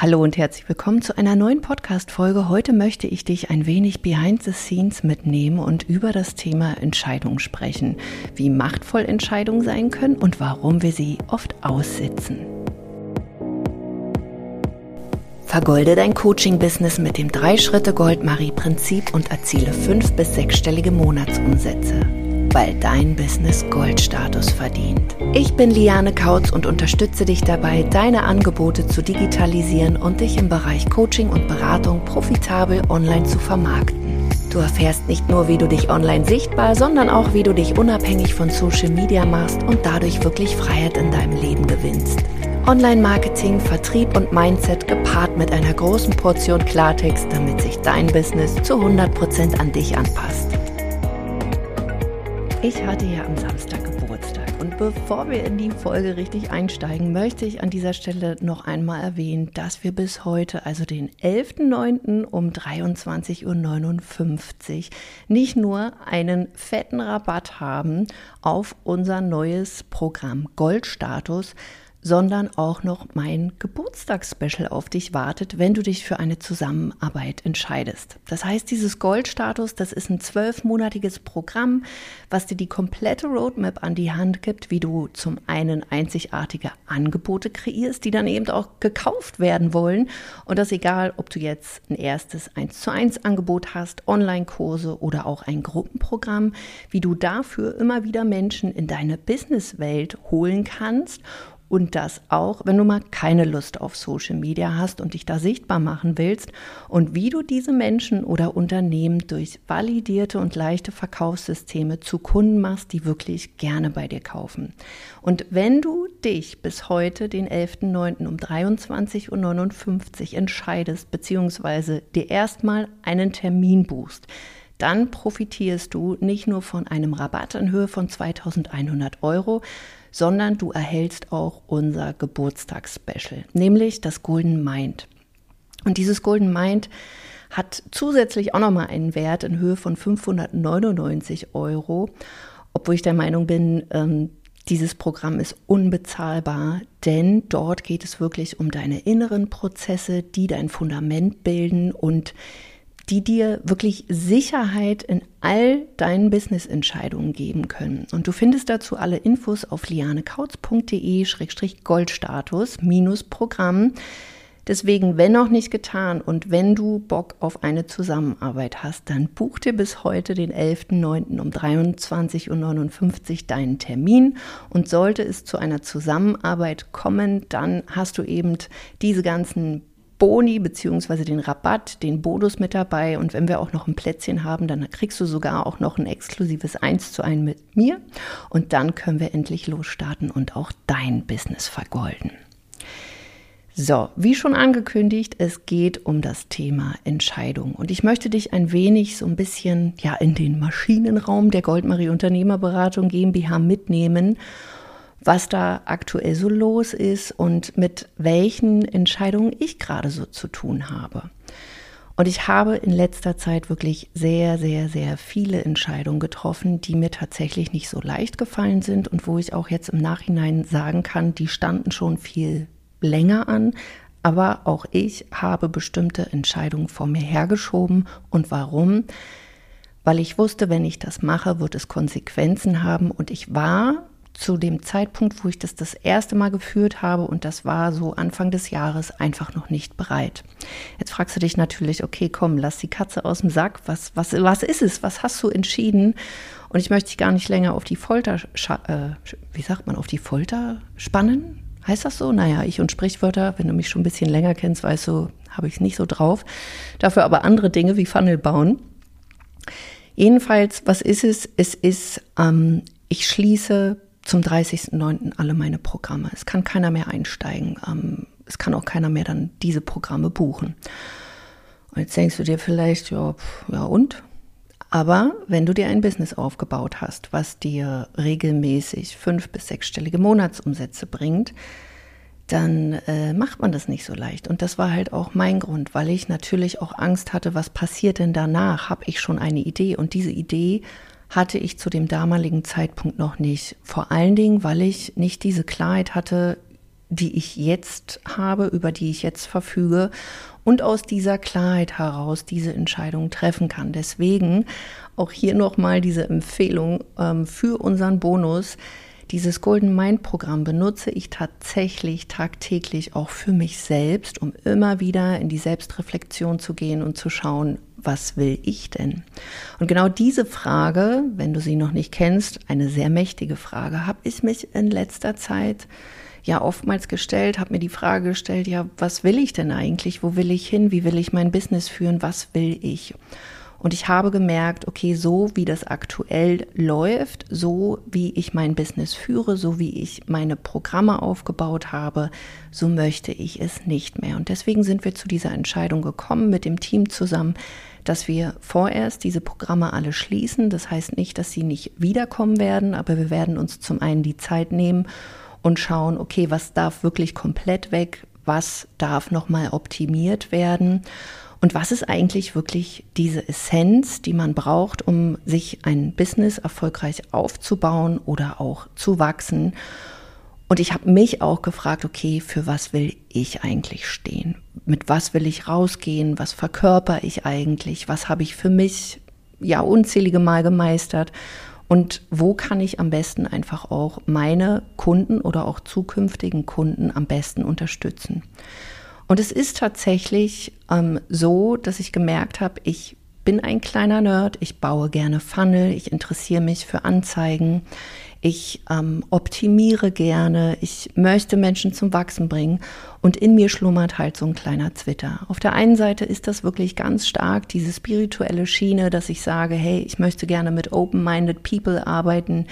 Hallo und herzlich willkommen zu einer neuen Podcast-Folge. Heute möchte ich dich ein wenig behind the scenes mitnehmen und über das Thema Entscheidungen sprechen, wie machtvoll Entscheidungen sein können und warum wir sie oft aussitzen. Vergolde dein Coaching-Business mit dem Drei-Schritte-Gold-Marie-Prinzip und erziele fünf- bis sechsstellige Monatsumsätze weil dein Business Goldstatus verdient. Ich bin Liane Kautz und unterstütze dich dabei, deine Angebote zu digitalisieren und dich im Bereich Coaching und Beratung profitabel online zu vermarkten. Du erfährst nicht nur, wie du dich online sichtbar, sondern auch, wie du dich unabhängig von Social Media machst und dadurch wirklich Freiheit in deinem Leben gewinnst. Online-Marketing, Vertrieb und Mindset gepaart mit einer großen Portion Klartext, damit sich dein Business zu 100% an dich anpasst. Ich hatte ja am Samstag Geburtstag und bevor wir in die Folge richtig einsteigen, möchte ich an dieser Stelle noch einmal erwähnen, dass wir bis heute, also den 11.09. um 23.59 Uhr, nicht nur einen fetten Rabatt haben auf unser neues Programm Goldstatus, sondern auch noch mein Geburtstagsspecial auf dich wartet, wenn du dich für eine Zusammenarbeit entscheidest. Das heißt, dieses Goldstatus, das ist ein zwölfmonatiges Programm, was dir die komplette Roadmap an die Hand gibt, wie du zum einen einzigartige Angebote kreierst, die dann eben auch gekauft werden wollen. Und das egal, ob du jetzt ein erstes 1 zu 1 Angebot hast, Online-Kurse oder auch ein Gruppenprogramm, wie du dafür immer wieder Menschen in deine Businesswelt holen kannst und das auch, wenn du mal keine Lust auf Social Media hast und dich da sichtbar machen willst und wie du diese Menschen oder Unternehmen durch validierte und leichte Verkaufssysteme zu Kunden machst, die wirklich gerne bei dir kaufen. Und wenn du dich bis heute, den 11.09. um 23.59 Uhr entscheidest, beziehungsweise dir erstmal einen Termin buchst, dann profitierst du nicht nur von einem Rabatt in Höhe von 2100 Euro, sondern du erhältst auch unser Geburtstagsspecial, nämlich das Golden Mind. Und dieses Golden Mind hat zusätzlich auch nochmal einen Wert in Höhe von 599 Euro, obwohl ich der Meinung bin, ähm, dieses Programm ist unbezahlbar, denn dort geht es wirklich um deine inneren Prozesse, die dein Fundament bilden und die dir wirklich Sicherheit in all deinen Business-Entscheidungen geben können. Und du findest dazu alle Infos auf lianekautz.de-goldstatus-programm. Deswegen, wenn noch nicht getan und wenn du Bock auf eine Zusammenarbeit hast, dann buch dir bis heute den 11.09. um 23.59 Uhr deinen Termin. Und sollte es zu einer Zusammenarbeit kommen, dann hast du eben diese ganzen Boni beziehungsweise den Rabatt, den Bonus mit dabei. Und wenn wir auch noch ein Plätzchen haben, dann kriegst du sogar auch noch ein exklusives 1 zu 1 mit mir. Und dann können wir endlich losstarten und auch dein Business vergolden. So, wie schon angekündigt, es geht um das Thema Entscheidung. Und ich möchte dich ein wenig so ein bisschen ja in den Maschinenraum der Goldmarie Unternehmerberatung GmbH mitnehmen was da aktuell so los ist und mit welchen Entscheidungen ich gerade so zu tun habe. Und ich habe in letzter Zeit wirklich sehr, sehr, sehr viele Entscheidungen getroffen, die mir tatsächlich nicht so leicht gefallen sind und wo ich auch jetzt im Nachhinein sagen kann, die standen schon viel länger an. Aber auch ich habe bestimmte Entscheidungen vor mir hergeschoben. Und warum? Weil ich wusste, wenn ich das mache, wird es Konsequenzen haben. Und ich war zu dem Zeitpunkt, wo ich das das erste Mal geführt habe, und das war so Anfang des Jahres, einfach noch nicht bereit. Jetzt fragst du dich natürlich, okay, komm, lass die Katze aus dem Sack. Was, was, was ist es? Was hast du entschieden? Und ich möchte dich gar nicht länger auf die Folter, äh, wie sagt man, auf die Folter spannen? Heißt das so? Naja, ich und Sprichwörter, wenn du mich schon ein bisschen länger kennst, weißt du, habe ich es nicht so drauf. Dafür aber andere Dinge wie Funnel bauen. Jedenfalls, was ist es? Es ist, ähm, ich schließe zum 30.09. alle meine Programme. Es kann keiner mehr einsteigen. Ähm, es kann auch keiner mehr dann diese Programme buchen. Und jetzt denkst du dir vielleicht, ja, ja und? Aber wenn du dir ein Business aufgebaut hast, was dir regelmäßig fünf- bis sechsstellige Monatsumsätze bringt, dann äh, macht man das nicht so leicht. Und das war halt auch mein Grund, weil ich natürlich auch Angst hatte, was passiert denn danach? Habe ich schon eine Idee? Und diese Idee hatte ich zu dem damaligen Zeitpunkt noch nicht. Vor allen Dingen, weil ich nicht diese Klarheit hatte, die ich jetzt habe, über die ich jetzt verfüge und aus dieser Klarheit heraus diese Entscheidung treffen kann. Deswegen auch hier nochmal diese Empfehlung ähm, für unseren Bonus. Dieses Golden Mind Programm benutze ich tatsächlich tagtäglich auch für mich selbst, um immer wieder in die Selbstreflexion zu gehen und zu schauen, was will ich denn? Und genau diese Frage, wenn du sie noch nicht kennst, eine sehr mächtige Frage, habe ich mich in letzter Zeit ja oftmals gestellt, habe mir die Frage gestellt, ja, was will ich denn eigentlich? Wo will ich hin? Wie will ich mein Business führen? Was will ich? Und ich habe gemerkt, okay, so wie das aktuell läuft, so wie ich mein Business führe, so wie ich meine Programme aufgebaut habe, so möchte ich es nicht mehr. Und deswegen sind wir zu dieser Entscheidung gekommen mit dem Team zusammen, dass wir vorerst diese Programme alle schließen. Das heißt nicht, dass sie nicht wiederkommen werden, aber wir werden uns zum einen die Zeit nehmen und schauen, okay, was darf wirklich komplett weg, was darf nochmal optimiert werden und was ist eigentlich wirklich diese Essenz, die man braucht, um sich ein Business erfolgreich aufzubauen oder auch zu wachsen. Und ich habe mich auch gefragt, okay, für was will ich eigentlich stehen? Mit was will ich rausgehen? Was verkörper ich eigentlich? Was habe ich für mich ja unzählige Mal gemeistert? Und wo kann ich am besten einfach auch meine Kunden oder auch zukünftigen Kunden am besten unterstützen? Und es ist tatsächlich ähm, so, dass ich gemerkt habe, ich bin ein kleiner Nerd, ich baue gerne Funnel, ich interessiere mich für Anzeigen, ich ähm, optimiere gerne, ich möchte Menschen zum Wachsen bringen und in mir schlummert halt so ein kleiner Twitter. Auf der einen Seite ist das wirklich ganz stark diese spirituelle Schiene, dass ich sage, hey, ich möchte gerne mit open-minded people arbeiten,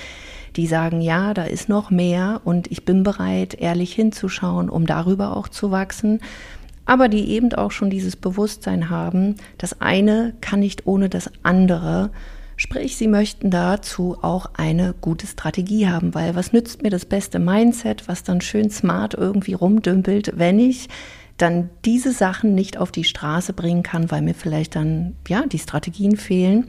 die sagen, ja, da ist noch mehr und ich bin bereit, ehrlich hinzuschauen, um darüber auch zu wachsen. Aber die eben auch schon dieses Bewusstsein haben, das eine kann nicht ohne das andere Sprich, Sie möchten dazu auch eine gute Strategie haben, weil was nützt mir das beste Mindset, was dann schön smart irgendwie rumdümpelt, wenn ich dann diese Sachen nicht auf die Straße bringen kann, weil mir vielleicht dann ja die Strategien fehlen.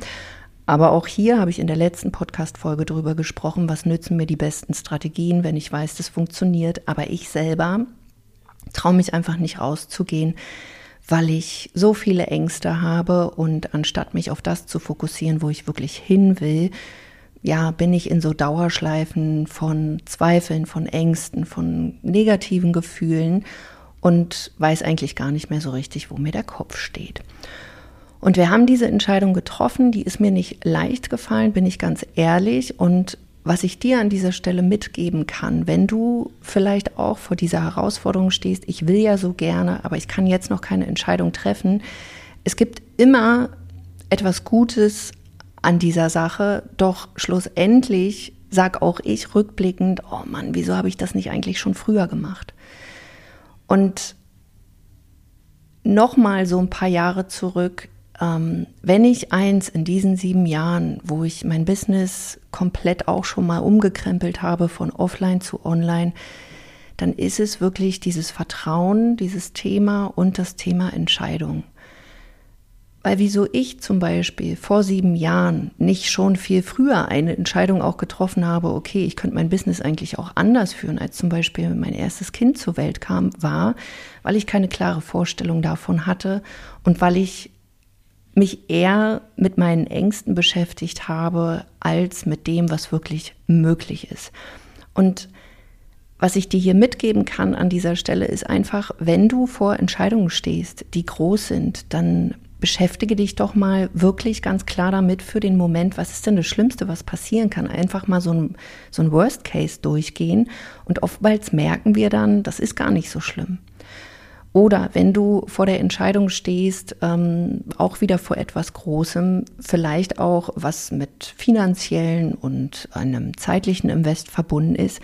Aber auch hier habe ich in der letzten Podcast-Folge darüber gesprochen, was nützen mir die besten Strategien, wenn ich weiß, das funktioniert. Aber ich selber traue mich einfach nicht rauszugehen, weil ich so viele Ängste habe und anstatt mich auf das zu fokussieren, wo ich wirklich hin will, ja, bin ich in so Dauerschleifen von Zweifeln, von Ängsten, von negativen Gefühlen und weiß eigentlich gar nicht mehr so richtig, wo mir der Kopf steht. Und wir haben diese Entscheidung getroffen, die ist mir nicht leicht gefallen, bin ich ganz ehrlich. Und was ich dir an dieser Stelle mitgeben kann, wenn du vielleicht auch vor dieser Herausforderung stehst, ich will ja so gerne, aber ich kann jetzt noch keine Entscheidung treffen. Es gibt immer etwas Gutes an dieser Sache, doch schlussendlich sag auch ich rückblickend, oh Mann, wieso habe ich das nicht eigentlich schon früher gemacht? Und nochmal so ein paar Jahre zurück, ähm, wenn ich eins in diesen sieben Jahren, wo ich mein Business komplett auch schon mal umgekrempelt habe von offline zu online, dann ist es wirklich dieses Vertrauen, dieses Thema und das Thema Entscheidung. Weil wieso ich zum Beispiel vor sieben Jahren nicht schon viel früher eine Entscheidung auch getroffen habe, okay, ich könnte mein Business eigentlich auch anders führen, als zum Beispiel mein erstes Kind zur Welt kam, war, weil ich keine klare Vorstellung davon hatte und weil ich mich eher mit meinen Ängsten beschäftigt habe, als mit dem, was wirklich möglich ist. Und was ich dir hier mitgeben kann an dieser Stelle ist einfach, wenn du vor Entscheidungen stehst, die groß sind, dann beschäftige dich doch mal wirklich ganz klar damit für den Moment, was ist denn das Schlimmste, was passieren kann. Einfach mal so ein, so ein Worst Case durchgehen und oftmals merken wir dann, das ist gar nicht so schlimm. Oder wenn du vor der Entscheidung stehst, ähm, auch wieder vor etwas Großem, vielleicht auch was mit finanziellen und einem zeitlichen Invest verbunden ist,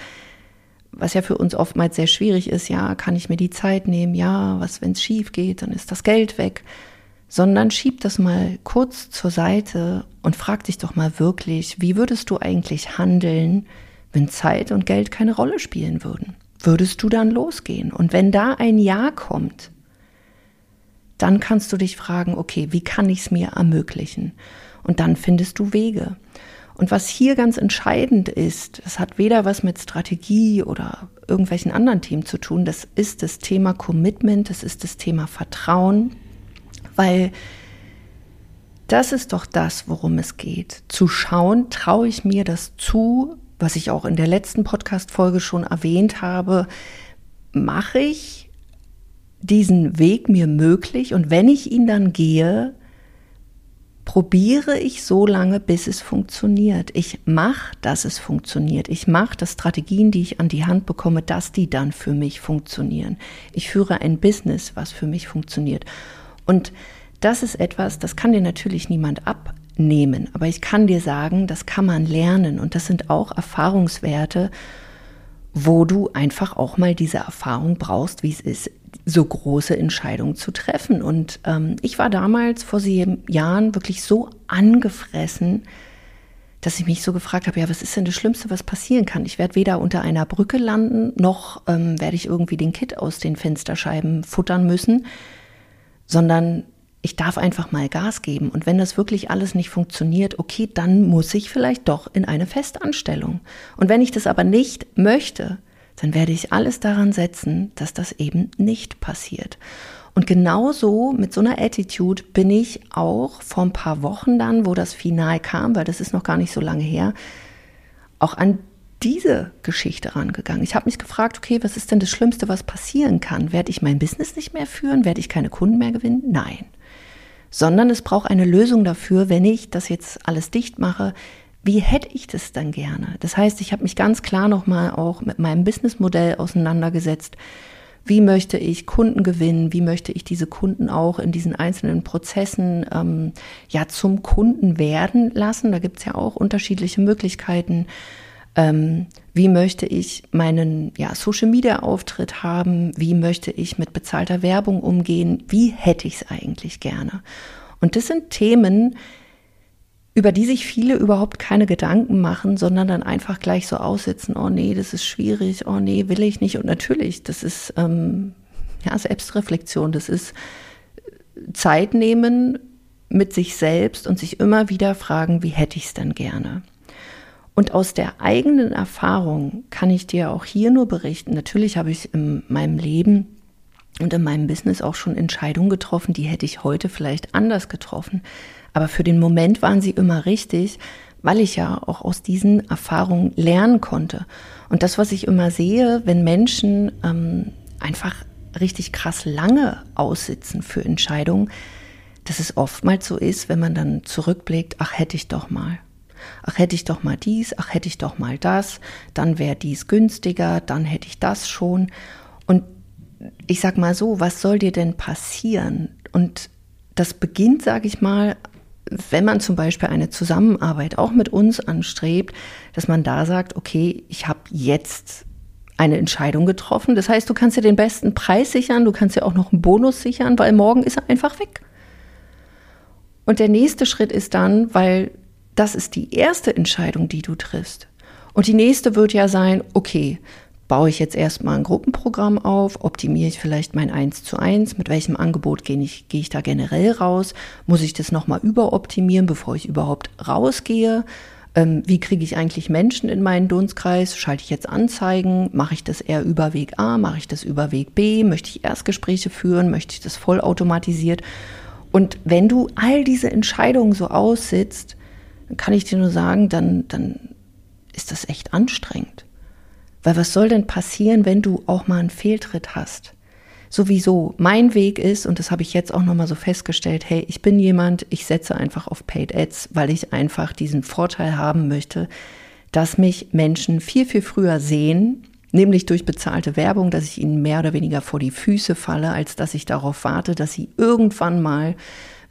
was ja für uns oftmals sehr schwierig ist, ja, kann ich mir die Zeit nehmen, ja, was, wenn es schief geht, dann ist das Geld weg, sondern schieb das mal kurz zur Seite und frag dich doch mal wirklich, wie würdest du eigentlich handeln, wenn Zeit und Geld keine Rolle spielen würden? Würdest du dann losgehen? Und wenn da ein Ja kommt, dann kannst du dich fragen, okay, wie kann ich es mir ermöglichen? Und dann findest du Wege. Und was hier ganz entscheidend ist, das hat weder was mit Strategie oder irgendwelchen anderen Themen zu tun, das ist das Thema Commitment, das ist das Thema Vertrauen, weil das ist doch das, worum es geht. Zu schauen, traue ich mir das zu, was ich auch in der letzten Podcast-Folge schon erwähnt habe, mache ich diesen Weg mir möglich und wenn ich ihn dann gehe, probiere ich so lange, bis es funktioniert. Ich mache, dass es funktioniert. Ich mache, dass Strategien, die ich an die Hand bekomme, dass die dann für mich funktionieren. Ich führe ein Business, was für mich funktioniert. Und das ist etwas, das kann dir natürlich niemand abnehmen, aber ich kann dir sagen, das kann man lernen und das sind auch Erfahrungswerte, wo du einfach auch mal diese Erfahrung brauchst, wie es ist, so große Entscheidungen zu treffen. Und ähm, ich war damals vor sieben Jahren wirklich so angefressen, dass ich mich so gefragt habe, ja, was ist denn das Schlimmste, was passieren kann? Ich werde weder unter einer Brücke landen, noch ähm, werde ich irgendwie den Kit aus den Fensterscheiben futtern müssen, sondern ich darf einfach mal Gas geben. Und wenn das wirklich alles nicht funktioniert, okay, dann muss ich vielleicht doch in eine Festanstellung. Und wenn ich das aber nicht möchte, dann werde ich alles daran setzen, dass das eben nicht passiert. Und genauso mit so einer Attitude bin ich auch vor ein paar Wochen dann, wo das Final kam, weil das ist noch gar nicht so lange her, auch an diese Geschichte rangegangen. Ich habe mich gefragt, okay, was ist denn das Schlimmste, was passieren kann? Werde ich mein Business nicht mehr führen? Werde ich keine Kunden mehr gewinnen? Nein. Sondern es braucht eine Lösung dafür, wenn ich das jetzt alles dicht mache, wie hätte ich das dann gerne? Das heißt, ich habe mich ganz klar nochmal auch mit meinem Businessmodell auseinandergesetzt. Wie möchte ich Kunden gewinnen? Wie möchte ich diese Kunden auch in diesen einzelnen Prozessen ähm, ja zum Kunden werden lassen? Da gibt es ja auch unterschiedliche Möglichkeiten. Ähm, wie möchte ich meinen ja, Social Media Auftritt haben? Wie möchte ich mit bezahlter Werbung umgehen? Wie hätte ich es eigentlich gerne? Und das sind Themen, über die sich viele überhaupt keine Gedanken machen, sondern dann einfach gleich so aussitzen, oh nee, das ist schwierig, oh nee, will ich nicht. Und natürlich, das ist ähm, ja Selbstreflexion, das ist Zeit nehmen mit sich selbst und sich immer wieder fragen, wie hätte ich es denn gerne? Und aus der eigenen Erfahrung kann ich dir auch hier nur berichten, natürlich habe ich in meinem Leben und in meinem Business auch schon Entscheidungen getroffen, die hätte ich heute vielleicht anders getroffen. Aber für den Moment waren sie immer richtig, weil ich ja auch aus diesen Erfahrungen lernen konnte. Und das, was ich immer sehe, wenn Menschen ähm, einfach richtig krass lange aussitzen für Entscheidungen, dass es oftmals so ist, wenn man dann zurückblickt, ach hätte ich doch mal. Ach hätte ich doch mal dies, ach hätte ich doch mal das, dann wäre dies günstiger, dann hätte ich das schon. Und ich sag mal so, was soll dir denn passieren? Und das beginnt, sage ich mal, wenn man zum Beispiel eine Zusammenarbeit auch mit uns anstrebt, dass man da sagt, okay, ich habe jetzt eine Entscheidung getroffen. Das heißt, du kannst dir den besten Preis sichern, du kannst dir auch noch einen Bonus sichern, weil morgen ist er einfach weg. Und der nächste Schritt ist dann, weil das ist die erste Entscheidung, die du triffst. Und die nächste wird ja sein, okay, baue ich jetzt erstmal ein Gruppenprogramm auf, optimiere ich vielleicht mein 1 zu 1, mit welchem Angebot gehe ich, gehe ich da generell raus, muss ich das nochmal überoptimieren, bevor ich überhaupt rausgehe, ähm, wie kriege ich eigentlich Menschen in meinen Dunstkreis, schalte ich jetzt Anzeigen, mache ich das eher über Weg A, mache ich das über Weg B, möchte ich Erstgespräche führen, möchte ich das vollautomatisiert? Und wenn du all diese Entscheidungen so aussitzt, dann kann ich dir nur sagen, dann, dann ist das echt anstrengend. Weil was soll denn passieren, wenn du auch mal einen Fehltritt hast? Sowieso, mein Weg ist, und das habe ich jetzt auch nochmal so festgestellt, hey, ich bin jemand, ich setze einfach auf Paid Ads, weil ich einfach diesen Vorteil haben möchte, dass mich Menschen viel, viel früher sehen, nämlich durch bezahlte Werbung, dass ich ihnen mehr oder weniger vor die Füße falle, als dass ich darauf warte, dass sie irgendwann mal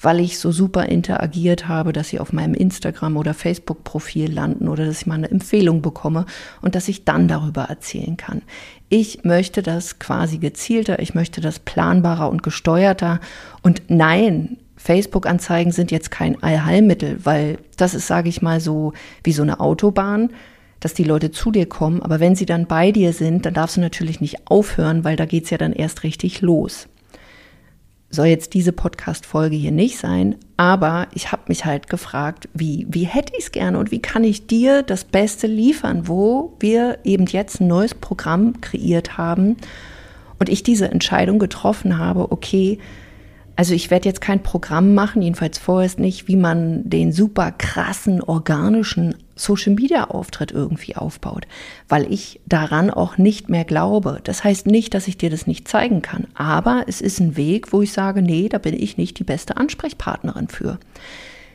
weil ich so super interagiert habe, dass sie auf meinem Instagram oder Facebook-Profil landen oder dass ich mal eine Empfehlung bekomme und dass ich dann darüber erzählen kann. Ich möchte das quasi gezielter, ich möchte das planbarer und gesteuerter. Und nein, Facebook-Anzeigen sind jetzt kein Allheilmittel, weil das ist, sage ich mal, so wie so eine Autobahn dass die Leute zu dir kommen, aber wenn sie dann bei dir sind, dann darfst du natürlich nicht aufhören, weil da geht's ja dann erst richtig los soll jetzt diese Podcast-Folge hier nicht sein, aber ich habe mich halt gefragt, wie, wie hätte ich es gerne und wie kann ich dir das Beste liefern, wo wir eben jetzt ein neues Programm kreiert haben und ich diese Entscheidung getroffen habe, okay, also ich werde jetzt kein Programm machen, jedenfalls vorerst nicht, wie man den super krassen organischen Social Media Auftritt irgendwie aufbaut, weil ich daran auch nicht mehr glaube. Das heißt nicht, dass ich dir das nicht zeigen kann, aber es ist ein Weg, wo ich sage, nee, da bin ich nicht die beste Ansprechpartnerin für.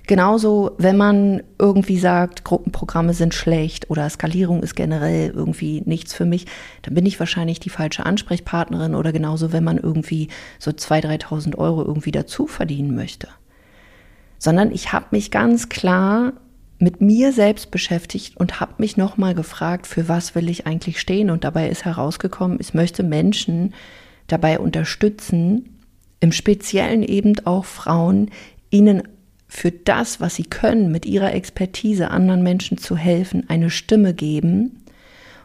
Genauso, wenn man irgendwie sagt, Gruppenprogramme sind schlecht oder Skalierung ist generell irgendwie nichts für mich, dann bin ich wahrscheinlich die falsche Ansprechpartnerin oder genauso, wenn man irgendwie so 2.000, 3.000 Euro irgendwie dazu verdienen möchte. Sondern ich habe mich ganz klar mit mir selbst beschäftigt und habe mich nochmal gefragt, für was will ich eigentlich stehen? Und dabei ist herausgekommen, ich möchte Menschen dabei unterstützen, im Speziellen eben auch Frauen, ihnen für das, was sie können, mit ihrer Expertise anderen Menschen zu helfen, eine Stimme geben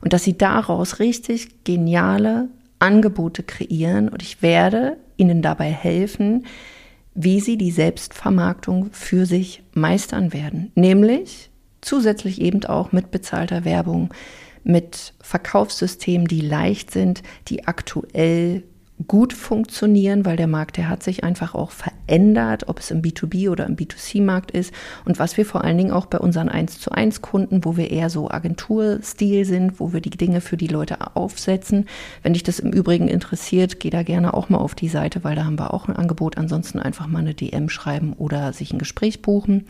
und dass sie daraus richtig geniale Angebote kreieren. Und ich werde ihnen dabei helfen, wie sie die Selbstvermarktung für sich meistern werden, nämlich zusätzlich eben auch mit bezahlter Werbung, mit Verkaufssystemen, die leicht sind, die aktuell gut funktionieren, weil der Markt, der hat sich einfach auch verändert, ob es im B2B oder im B2C-Markt ist. Und was wir vor allen Dingen auch bei unseren 1 zu 1 Kunden, wo wir eher so Agenturstil sind, wo wir die Dinge für die Leute aufsetzen. Wenn dich das im Übrigen interessiert, geh da gerne auch mal auf die Seite, weil da haben wir auch ein Angebot. Ansonsten einfach mal eine DM schreiben oder sich ein Gespräch buchen.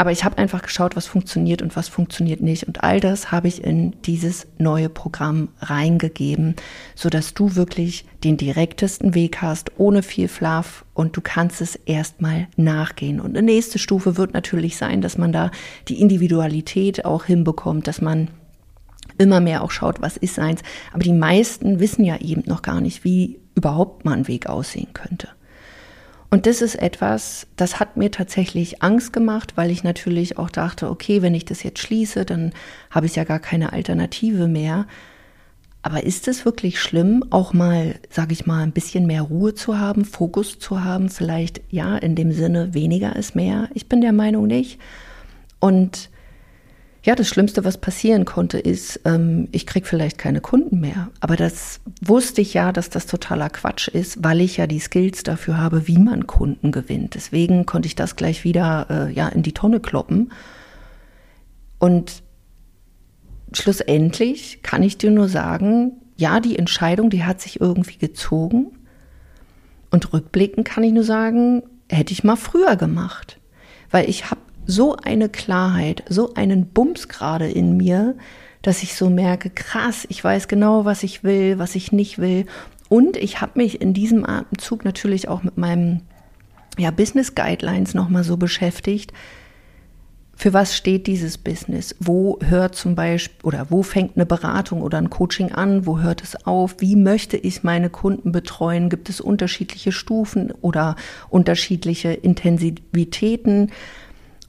Aber ich habe einfach geschaut, was funktioniert und was funktioniert nicht. Und all das habe ich in dieses neue Programm reingegeben, sodass du wirklich den direktesten Weg hast, ohne viel Fluff und du kannst es erstmal nachgehen. Und eine nächste Stufe wird natürlich sein, dass man da die Individualität auch hinbekommt, dass man immer mehr auch schaut, was ist eins. Aber die meisten wissen ja eben noch gar nicht, wie überhaupt mal ein Weg aussehen könnte. Und das ist etwas, das hat mir tatsächlich Angst gemacht, weil ich natürlich auch dachte, okay, wenn ich das jetzt schließe, dann habe ich ja gar keine Alternative mehr. Aber ist es wirklich schlimm, auch mal, sage ich mal, ein bisschen mehr Ruhe zu haben, Fokus zu haben? Vielleicht ja, in dem Sinne, weniger ist mehr. Ich bin der Meinung nicht. Und ja, das Schlimmste, was passieren konnte, ist, ähm, ich krieg vielleicht keine Kunden mehr. Aber das wusste ich ja, dass das totaler Quatsch ist, weil ich ja die Skills dafür habe, wie man Kunden gewinnt. Deswegen konnte ich das gleich wieder äh, ja in die Tonne kloppen. Und schlussendlich kann ich dir nur sagen, ja, die Entscheidung, die hat sich irgendwie gezogen. Und rückblickend kann ich nur sagen, hätte ich mal früher gemacht. Weil ich habe so eine Klarheit, so einen Bums gerade in mir, dass ich so merke, krass, ich weiß genau, was ich will, was ich nicht will. Und ich habe mich in diesem Atemzug natürlich auch mit meinem ja, Business Guidelines nochmal so beschäftigt. Für was steht dieses Business? Wo hört zum Beispiel oder wo fängt eine Beratung oder ein Coaching an? Wo hört es auf? Wie möchte ich meine Kunden betreuen? Gibt es unterschiedliche Stufen oder unterschiedliche Intensivitäten?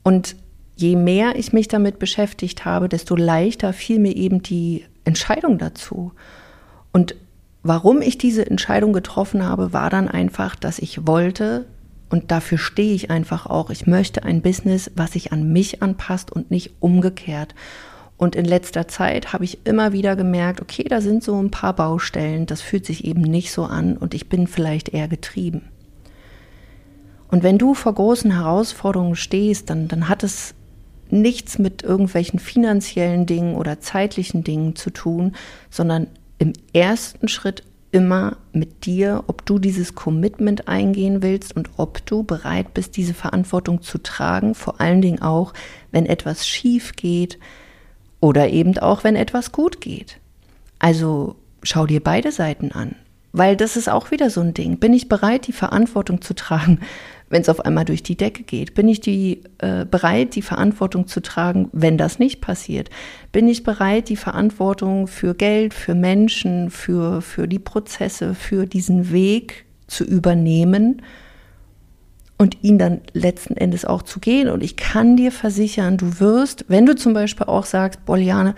Und je mehr ich mich damit beschäftigt habe, desto leichter fiel mir eben die Entscheidung dazu. Und warum ich diese Entscheidung getroffen habe, war dann einfach, dass ich wollte, und dafür stehe ich einfach auch, ich möchte ein Business, was sich an mich anpasst und nicht umgekehrt. Und in letzter Zeit habe ich immer wieder gemerkt, okay, da sind so ein paar Baustellen, das fühlt sich eben nicht so an und ich bin vielleicht eher getrieben. Und wenn du vor großen Herausforderungen stehst, dann, dann hat es nichts mit irgendwelchen finanziellen Dingen oder zeitlichen Dingen zu tun, sondern im ersten Schritt immer mit dir, ob du dieses Commitment eingehen willst und ob du bereit bist, diese Verantwortung zu tragen, vor allen Dingen auch, wenn etwas schief geht oder eben auch, wenn etwas gut geht. Also schau dir beide Seiten an, weil das ist auch wieder so ein Ding. Bin ich bereit, die Verantwortung zu tragen wenn es auf einmal durch die Decke geht? Bin ich die, äh, bereit, die Verantwortung zu tragen, wenn das nicht passiert? Bin ich bereit, die Verantwortung für Geld, für Menschen, für, für die Prozesse, für diesen Weg zu übernehmen und ihn dann letzten Endes auch zu gehen? Und ich kann dir versichern, du wirst, wenn du zum Beispiel auch sagst, Boliane,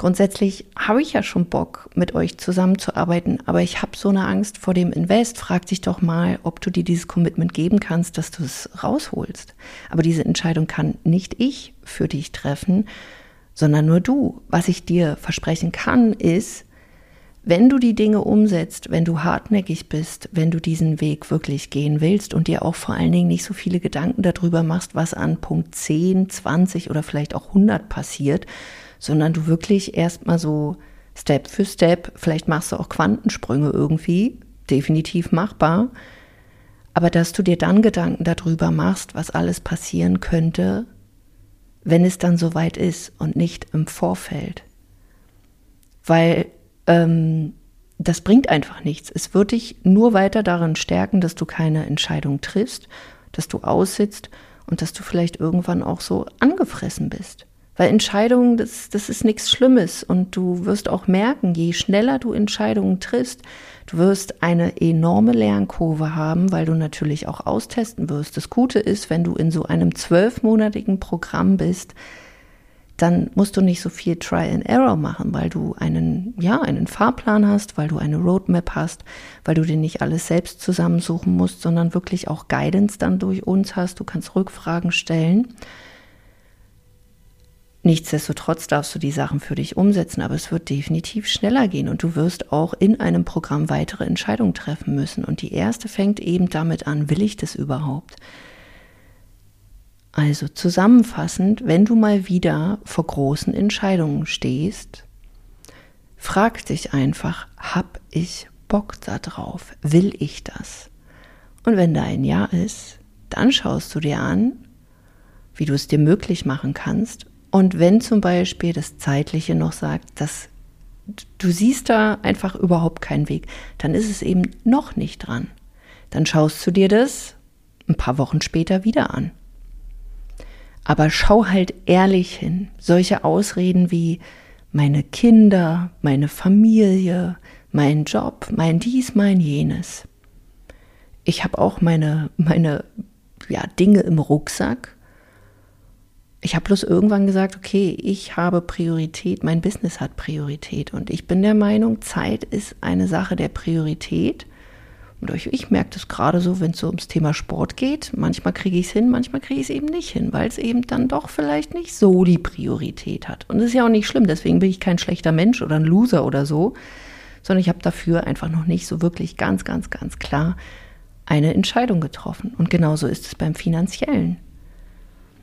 Grundsätzlich habe ich ja schon Bock, mit euch zusammenzuarbeiten, aber ich habe so eine Angst vor dem Invest. Frag dich doch mal, ob du dir dieses Commitment geben kannst, dass du es rausholst. Aber diese Entscheidung kann nicht ich für dich treffen, sondern nur du. Was ich dir versprechen kann, ist, wenn du die Dinge umsetzt, wenn du hartnäckig bist, wenn du diesen Weg wirklich gehen willst und dir auch vor allen Dingen nicht so viele Gedanken darüber machst, was an Punkt 10, 20 oder vielleicht auch 100 passiert, sondern du wirklich erstmal so Step für Step, vielleicht machst du auch Quantensprünge irgendwie, definitiv machbar, aber dass du dir dann Gedanken darüber machst, was alles passieren könnte, wenn es dann soweit ist und nicht im Vorfeld. Weil ähm, das bringt einfach nichts. Es wird dich nur weiter darin stärken, dass du keine Entscheidung triffst, dass du aussitzt und dass du vielleicht irgendwann auch so angefressen bist. Weil Entscheidungen, das, das ist nichts Schlimmes. Und du wirst auch merken, je schneller du Entscheidungen triffst, du wirst eine enorme Lernkurve haben, weil du natürlich auch austesten wirst. Das Gute ist, wenn du in so einem zwölfmonatigen Programm bist, dann musst du nicht so viel Try and Error machen, weil du einen, ja, einen Fahrplan hast, weil du eine Roadmap hast, weil du dir nicht alles selbst zusammensuchen musst, sondern wirklich auch Guidance dann durch uns hast. Du kannst Rückfragen stellen. Nichtsdestotrotz darfst du die Sachen für dich umsetzen, aber es wird definitiv schneller gehen und du wirst auch in einem Programm weitere Entscheidungen treffen müssen. Und die erste fängt eben damit an, will ich das überhaupt? Also zusammenfassend, wenn du mal wieder vor großen Entscheidungen stehst, frag dich einfach, hab ich Bock da drauf? Will ich das? Und wenn da ein Ja ist, dann schaust du dir an, wie du es dir möglich machen kannst und wenn zum Beispiel das Zeitliche noch sagt, dass du siehst da einfach überhaupt keinen Weg, dann ist es eben noch nicht dran. Dann schaust du dir das ein paar Wochen später wieder an. Aber schau halt ehrlich hin. Solche Ausreden wie meine Kinder, meine Familie, mein Job, mein dies, mein jenes. Ich habe auch meine, meine ja, Dinge im Rucksack ich habe bloß irgendwann gesagt, okay, ich habe Priorität, mein Business hat Priorität und ich bin der Meinung, Zeit ist eine Sache der Priorität. Und ich merke das gerade so, wenn es so ums Thema Sport geht. Manchmal kriege ich es hin, manchmal kriege ich es eben nicht hin, weil es eben dann doch vielleicht nicht so die Priorität hat. Und das ist ja auch nicht schlimm, deswegen bin ich kein schlechter Mensch oder ein Loser oder so, sondern ich habe dafür einfach noch nicht so wirklich ganz, ganz, ganz klar eine Entscheidung getroffen. Und genauso ist es beim finanziellen.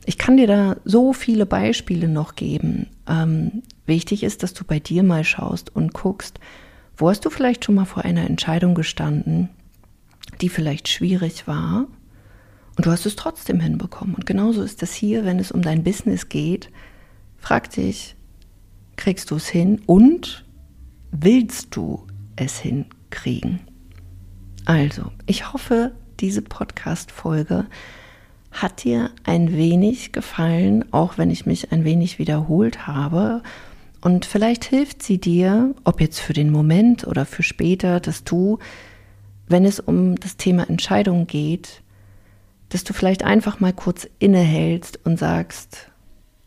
Ich kann dir da so viele Beispiele noch geben. Ähm, wichtig ist, dass du bei dir mal schaust und guckst, wo hast du vielleicht schon mal vor einer Entscheidung gestanden, die vielleicht schwierig war und du hast es trotzdem hinbekommen. Und genauso ist das hier, wenn es um dein Business geht. Frag dich, kriegst du es hin und willst du es hinkriegen? Also, ich hoffe, diese Podcast-Folge hat dir ein wenig gefallen, auch wenn ich mich ein wenig wiederholt habe. Und vielleicht hilft sie dir, ob jetzt für den Moment oder für später, dass du, wenn es um das Thema Entscheidung geht, dass du vielleicht einfach mal kurz innehältst und sagst,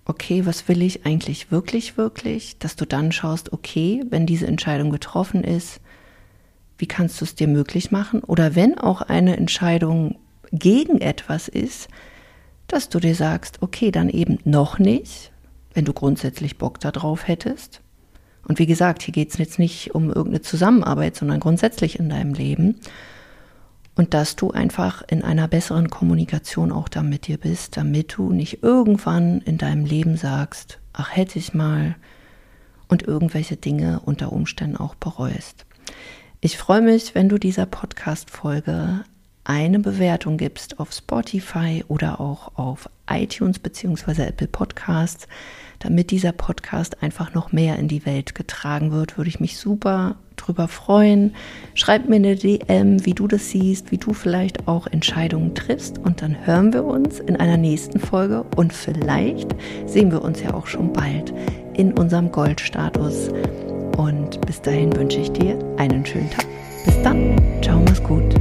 okay, was will ich eigentlich wirklich, wirklich? Dass du dann schaust, okay, wenn diese Entscheidung getroffen ist, wie kannst du es dir möglich machen? Oder wenn auch eine Entscheidung gegen etwas ist, dass du dir sagst, okay, dann eben noch nicht, wenn du grundsätzlich Bock darauf hättest. Und wie gesagt, hier geht es jetzt nicht um irgendeine Zusammenarbeit, sondern grundsätzlich in deinem Leben. Und dass du einfach in einer besseren Kommunikation auch da mit dir bist, damit du nicht irgendwann in deinem Leben sagst, ach hätte ich mal und irgendwelche Dinge unter Umständen auch bereust. Ich freue mich, wenn du dieser Podcast-Folge eine Bewertung gibst auf Spotify oder auch auf iTunes bzw. Apple Podcasts, damit dieser Podcast einfach noch mehr in die Welt getragen wird, würde ich mich super drüber freuen. Schreib mir eine DM, wie du das siehst, wie du vielleicht auch Entscheidungen triffst und dann hören wir uns in einer nächsten Folge und vielleicht sehen wir uns ja auch schon bald in unserem Goldstatus. Und bis dahin wünsche ich dir einen schönen Tag. Bis dann. Ciao, mach's gut.